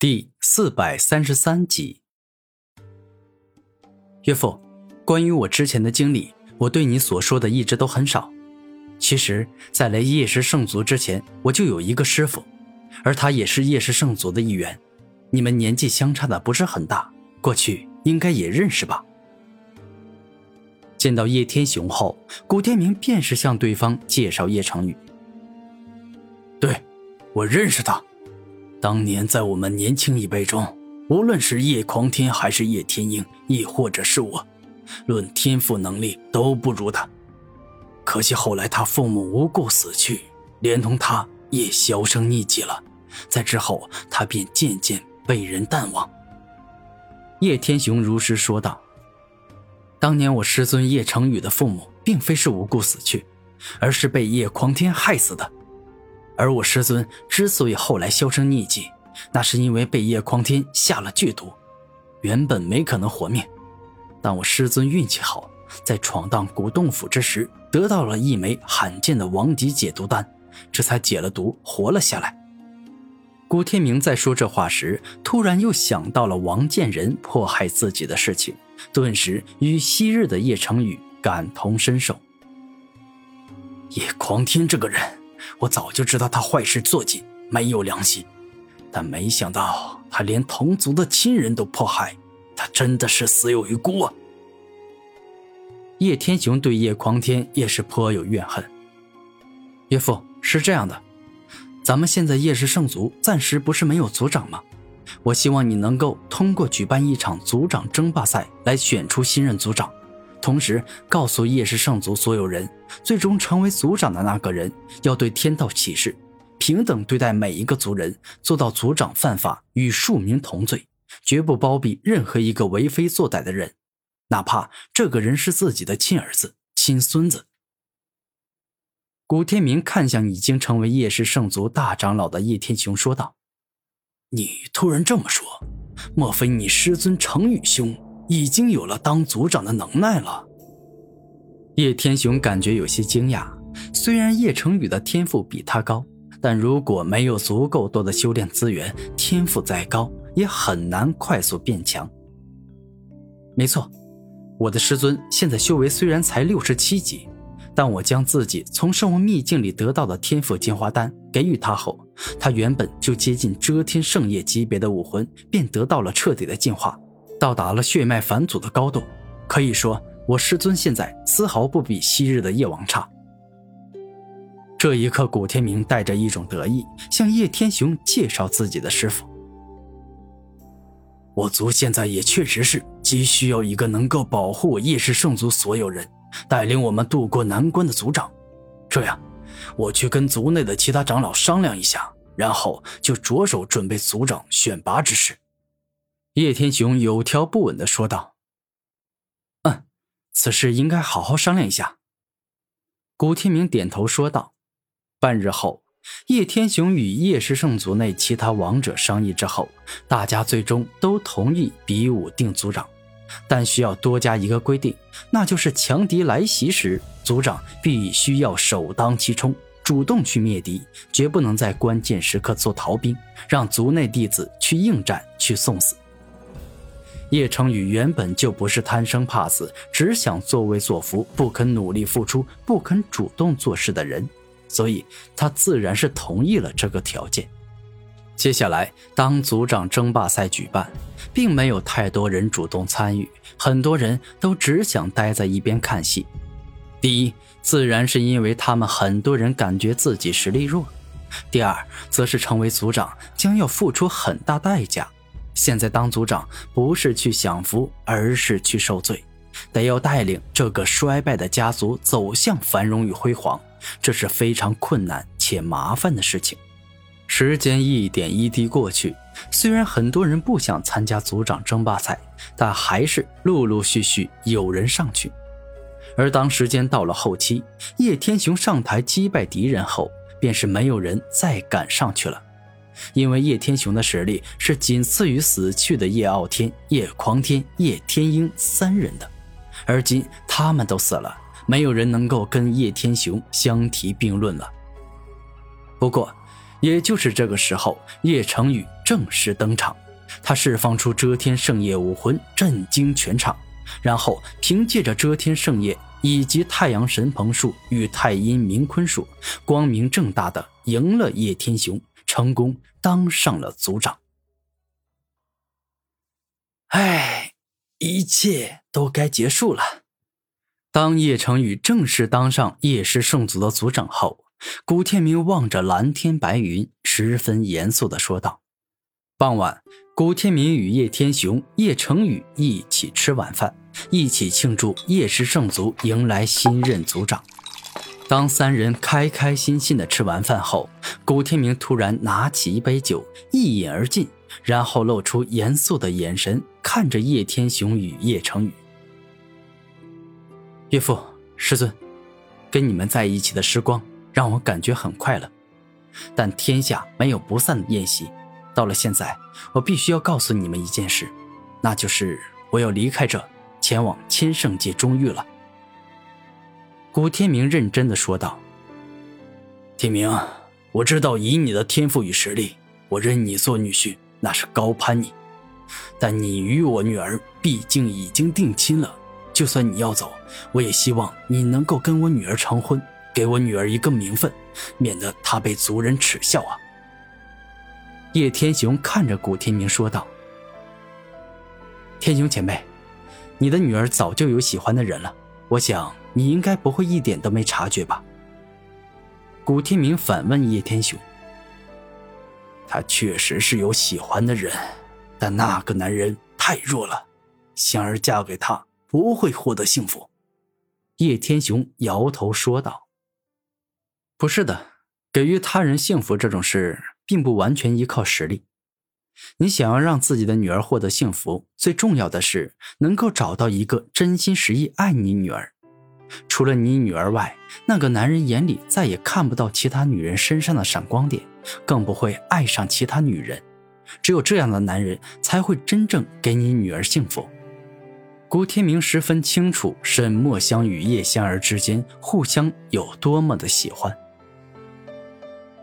第四百三十三集，岳父，关于我之前的经历，我对你所说的一直都很少。其实，在来夜氏圣族之前，我就有一个师傅，而他也是夜氏圣族的一员。你们年纪相差的不是很大，过去应该也认识吧？见到叶天雄后，古天明便是向对方介绍叶成宇。对，我认识他。当年在我们年轻一辈中，无论是叶狂天还是叶天鹰，亦或者是我，论天赋能力都不如他。可惜后来他父母无故死去，连同他也销声匿迹了。在之后，他便渐渐被人淡忘。叶天雄如实说道：“当年我师尊叶成宇的父母，并非是无故死去，而是被叶狂天害死的。”而我师尊之所以后来销声匿迹，那是因为被叶匡天下了剧毒，原本没可能活命。但我师尊运气好，在闯荡古洞府之时，得到了一枚罕见的王级解毒丹，这才解了毒，活了下来。古天明在说这话时，突然又想到了王建仁迫害自己的事情，顿时与昔日的叶成宇感同身受。叶狂天这个人。我早就知道他坏事做尽，没有良心，但没想到他连同族的亲人都迫害，他真的是死有余辜啊！叶天雄对叶狂天也是颇有怨恨。岳父是这样的，咱们现在叶氏圣族暂时不是没有族长吗？我希望你能够通过举办一场族长争霸赛来选出新任族长。同时告诉叶氏圣族所有人，最终成为族长的那个人要对天道起誓，平等对待每一个族人，做到族长犯法与庶民同罪，绝不包庇任何一个为非作歹的人，哪怕这个人是自己的亲儿子、亲孙子。古天明看向已经成为叶氏圣族大长老的叶天雄，说道：“你突然这么说，莫非你师尊程宇兄？”已经有了当族长的能耐了。叶天雄感觉有些惊讶。虽然叶成宇的天赋比他高，但如果没有足够多的修炼资源，天赋再高也很难快速变强。没错，我的师尊现在修为虽然才六十七级，但我将自己从圣物秘境里得到的天赋进化丹给予他后，他原本就接近遮天圣业级别的武魂便得到了彻底的进化。到达了血脉返祖的高度，可以说我师尊现在丝毫不比昔日的叶王差。这一刻，古天明带着一种得意，向叶天雄介绍自己的师傅。我族现在也确实是急需要一个能够保护我叶氏圣族所有人，带领我们渡过难关的族长。这样，我去跟族内的其他长老商量一下，然后就着手准备族长选拔之事。叶天雄有条不紊地说道：“嗯，此事应该好好商量一下。”古天明点头说道。半日后，叶天雄与叶氏圣族内其他王者商议之后，大家最终都同意比武定族长，但需要多加一个规定，那就是强敌来袭时，族长必须要首当其冲，主动去灭敌，绝不能在关键时刻做逃兵，让族内弟子去应战去送死。叶成宇原本就不是贪生怕死，只想作威作福，不肯努力付出，不肯主动做事的人，所以他自然是同意了这个条件。接下来，当组长争霸赛举办，并没有太多人主动参与，很多人都只想待在一边看戏。第一，自然是因为他们很多人感觉自己实力弱；第二，则是成为组长将要付出很大代价。现在当族长不是去享福，而是去受罪，得要带领这个衰败的家族走向繁荣与辉煌，这是非常困难且麻烦的事情。时间一点一滴过去，虽然很多人不想参加族长争霸赛，但还是陆陆续续有人上去。而当时间到了后期，叶天雄上台击败敌人后，便是没有人再敢上去了。因为叶天雄的实力是仅次于死去的叶傲天、叶狂天、叶天鹰三人的，而今他们都死了，没有人能够跟叶天雄相提并论了。不过，也就是这个时候，叶成宇正式登场。他释放出遮天圣夜武魂，震惊全场，然后凭借着遮天圣夜以及太阳神鹏术与太阴冥坤术，光明正大的赢了叶天雄，成功当上了族长。唉，一切都该结束了。当叶成宇正式当上叶氏圣族的族长后，古天明望着蓝天白云，十分严肃的说道：“傍晚。”古天明与叶天雄、叶成宇一起吃晚饭，一起庆祝叶氏圣族迎来新任族长。当三人开开心心的吃完饭后，古天明突然拿起一杯酒，一饮而尽，然后露出严肃的眼神看着叶天雄与叶成宇：“岳父、师尊，跟你们在一起的时光让我感觉很快乐，但天下没有不散的宴席。”到了现在，我必须要告诉你们一件事，那就是我要离开这，前往千圣界中域了。古天明认真的说道：“天明，我知道以你的天赋与实力，我认你做女婿那是高攀你，但你与我女儿毕竟已经定亲了，就算你要走，我也希望你能够跟我女儿成婚，给我女儿一个名分，免得她被族人耻笑啊。”叶天雄看着古天明说道：“天雄前辈，你的女儿早就有喜欢的人了，我想你应该不会一点都没察觉吧？”古天明反问叶天雄：“他确实是有喜欢的人，但那个男人太弱了，香儿嫁给他不会获得幸福。”叶天雄摇头说道：“不是的，给予他人幸福这种事。”并不完全依靠实力。你想要让自己的女儿获得幸福，最重要的是能够找到一个真心实意爱你女儿。除了你女儿外，那个男人眼里再也看不到其他女人身上的闪光点，更不会爱上其他女人。只有这样的男人才会真正给你女儿幸福。古天明十分清楚沈墨香与叶仙儿之间互相有多么的喜欢。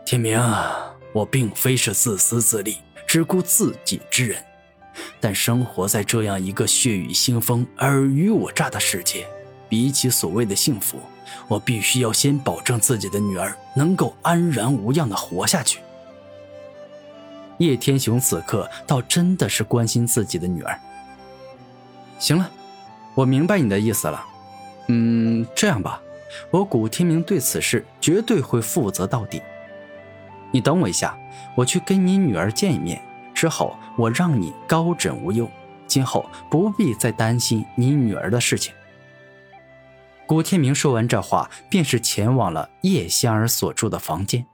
天明。啊我并非是自私自利、只顾自己之人，但生活在这样一个血雨腥风、尔虞我诈的世界，比起所谓的幸福，我必须要先保证自己的女儿能够安然无恙的活下去。叶天雄此刻倒真的是关心自己的女儿。行了，我明白你的意思了。嗯，这样吧，我古天明对此事绝对会负责到底。你等我一下，我去跟你女儿见一面，之后我让你高枕无忧，今后不必再担心你女儿的事情。古天明说完这话，便是前往了叶香儿所住的房间。